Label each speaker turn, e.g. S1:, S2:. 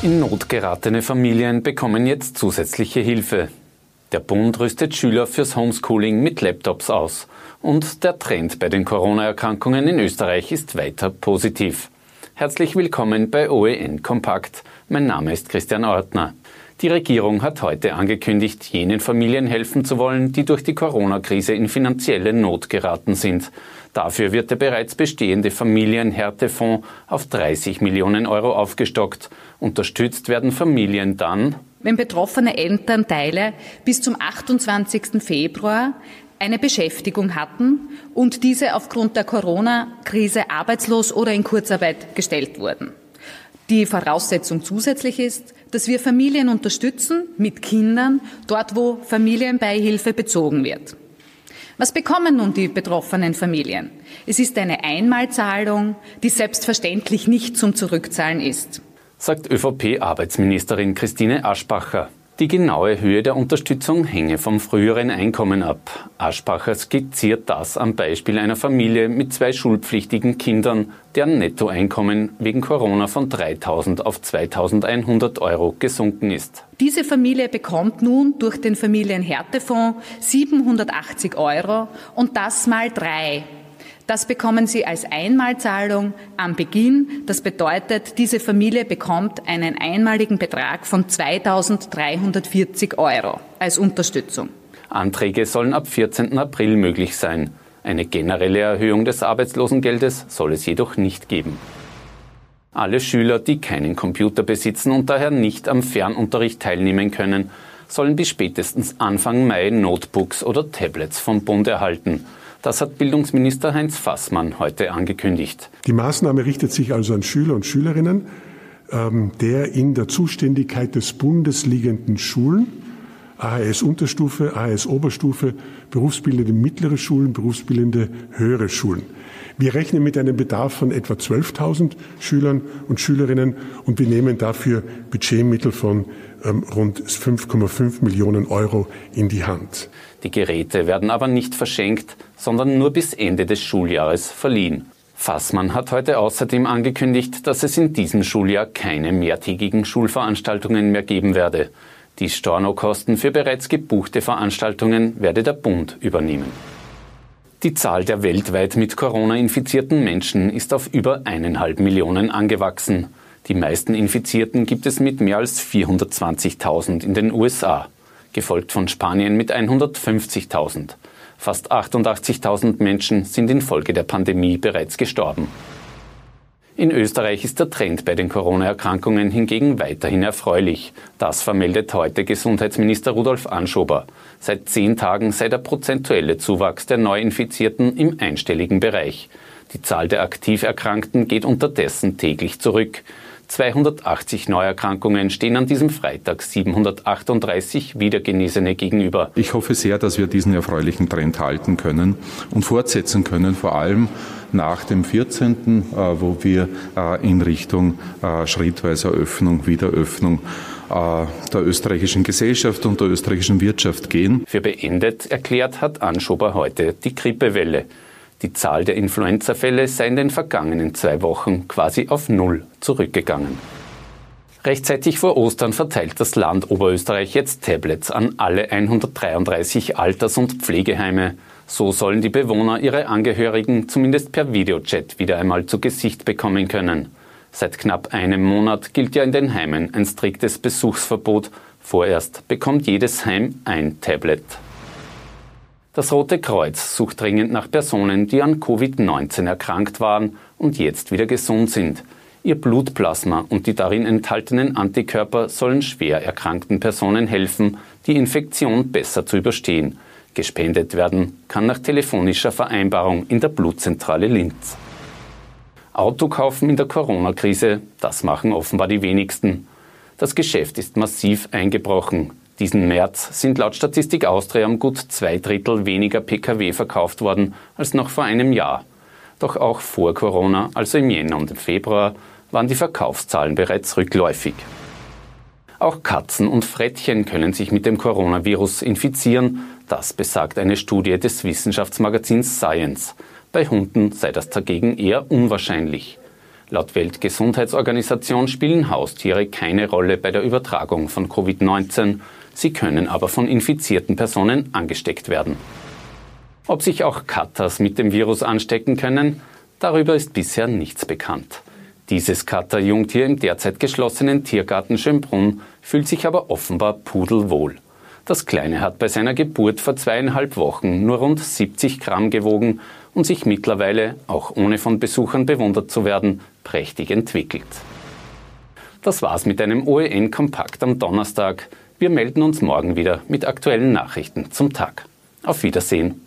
S1: In Not geratene Familien bekommen jetzt zusätzliche Hilfe. Der Bund rüstet Schüler fürs Homeschooling mit Laptops aus. Und der Trend bei den Corona-Erkrankungen in Österreich ist weiter positiv. Herzlich willkommen bei OEN Kompakt. Mein Name ist Christian Ortner. Die Regierung hat heute angekündigt, jenen Familien helfen zu wollen, die durch die Corona-Krise in finanzielle Not geraten sind. Dafür wird der bereits bestehende Familienhärtefonds auf 30 Millionen Euro aufgestockt. Unterstützt werden Familien dann,
S2: wenn betroffene Elternteile bis zum 28. Februar eine Beschäftigung hatten und diese aufgrund der Corona-Krise arbeitslos oder in Kurzarbeit gestellt wurden. Die Voraussetzung zusätzlich ist, dass wir Familien unterstützen mit Kindern dort, wo Familienbeihilfe bezogen wird. Was bekommen nun die betroffenen Familien? Es ist eine Einmalzahlung, die selbstverständlich nicht zum Zurückzahlen ist.
S1: Sagt ÖVP-Arbeitsministerin Christine Aschbacher. Die genaue Höhe der Unterstützung hänge vom früheren Einkommen ab. Aschbacher skizziert das am Beispiel einer Familie mit zwei schulpflichtigen Kindern, deren Nettoeinkommen wegen Corona von 3.000 auf 2.100 Euro gesunken ist.
S2: Diese Familie bekommt nun durch den Familienhärtefonds 780 Euro und das mal drei. Das bekommen Sie als Einmalzahlung am Beginn. Das bedeutet, diese Familie bekommt einen einmaligen Betrag von 2.340 Euro als Unterstützung.
S1: Anträge sollen ab 14. April möglich sein. Eine generelle Erhöhung des Arbeitslosengeldes soll es jedoch nicht geben. Alle Schüler, die keinen Computer besitzen und daher nicht am Fernunterricht teilnehmen können, sollen bis spätestens Anfang Mai Notebooks oder Tablets vom Bund erhalten. Das hat Bildungsminister Heinz Fassmann heute angekündigt.
S3: Die Maßnahme richtet sich also an Schüler und Schülerinnen ähm, der in der Zuständigkeit des Bundes liegenden Schulen, AHS Unterstufe, AHS Oberstufe, berufsbildende mittlere Schulen, berufsbildende höhere Schulen. Wir rechnen mit einem Bedarf von etwa 12.000 Schülern und Schülerinnen und wir nehmen dafür Budgetmittel von ähm, rund 5,5 Millionen Euro in die Hand.
S1: Die Geräte werden aber nicht verschenkt, sondern nur bis Ende des Schuljahres verliehen. Fassmann hat heute außerdem angekündigt, dass es in diesem Schuljahr keine mehrtägigen Schulveranstaltungen mehr geben werde. Die Stornokosten für bereits gebuchte Veranstaltungen werde der Bund übernehmen. Die Zahl der weltweit mit Corona infizierten Menschen ist auf über eineinhalb Millionen angewachsen. Die meisten Infizierten gibt es mit mehr als 420.000 in den USA, gefolgt von Spanien mit 150.000. Fast 88.000 Menschen sind infolge der Pandemie bereits gestorben. In Österreich ist der Trend bei den Corona-Erkrankungen hingegen weiterhin erfreulich. Das vermeldet heute Gesundheitsminister Rudolf Anschober. Seit zehn Tagen sei der prozentuelle Zuwachs der Neuinfizierten im einstelligen Bereich. Die Zahl der aktiv Erkrankten geht unterdessen täglich zurück. 280 Neuerkrankungen stehen an diesem Freitag 738 Wiedergenesene gegenüber.
S4: Ich hoffe sehr, dass wir diesen erfreulichen Trend halten können und fortsetzen können, vor allem nach dem 14., äh, wo wir äh, in Richtung äh, schrittweiser Öffnung, Wiederöffnung der österreichischen Gesellschaft und der österreichischen Wirtschaft gehen.
S1: Für beendet erklärt hat Anschober heute die Grippewelle. Die Zahl der Influenzafälle sei in den vergangenen zwei Wochen quasi auf Null zurückgegangen. Rechtzeitig vor Ostern verteilt das Land Oberösterreich jetzt Tablets an alle 133 Alters- und Pflegeheime. So sollen die Bewohner ihre Angehörigen zumindest per Videochat wieder einmal zu Gesicht bekommen können. Seit knapp einem Monat gilt ja in den Heimen ein striktes Besuchsverbot. Vorerst bekommt jedes Heim ein Tablet. Das Rote Kreuz sucht dringend nach Personen, die an Covid-19 erkrankt waren und jetzt wieder gesund sind. Ihr Blutplasma und die darin enthaltenen Antikörper sollen schwer erkrankten Personen helfen, die Infektion besser zu überstehen. Gespendet werden kann nach telefonischer Vereinbarung in der Blutzentrale Linz. Auto kaufen in der Corona-Krise, das machen offenbar die wenigsten. Das Geschäft ist massiv eingebrochen. Diesen März sind laut Statistik Austria um gut zwei Drittel weniger Pkw verkauft worden als noch vor einem Jahr. Doch auch vor Corona, also im Jänner und im Februar, waren die Verkaufszahlen bereits rückläufig. Auch Katzen und Frettchen können sich mit dem Coronavirus infizieren, das besagt eine Studie des Wissenschaftsmagazins Science. Bei Hunden sei das dagegen eher unwahrscheinlich. Laut Weltgesundheitsorganisation spielen Haustiere keine Rolle bei der Übertragung von Covid-19. Sie können aber von infizierten Personen angesteckt werden. Ob sich auch Katas mit dem Virus anstecken können, darüber ist bisher nichts bekannt. Dieses Kater-Jungtier im derzeit geschlossenen Tiergarten Schönbrunn fühlt sich aber offenbar pudelwohl. Das Kleine hat bei seiner Geburt vor zweieinhalb Wochen nur rund 70 Gramm gewogen und sich mittlerweile, auch ohne von Besuchern bewundert zu werden, prächtig entwickelt. Das war's mit einem OEN-Kompakt am Donnerstag. Wir melden uns morgen wieder mit aktuellen Nachrichten zum Tag. Auf Wiedersehen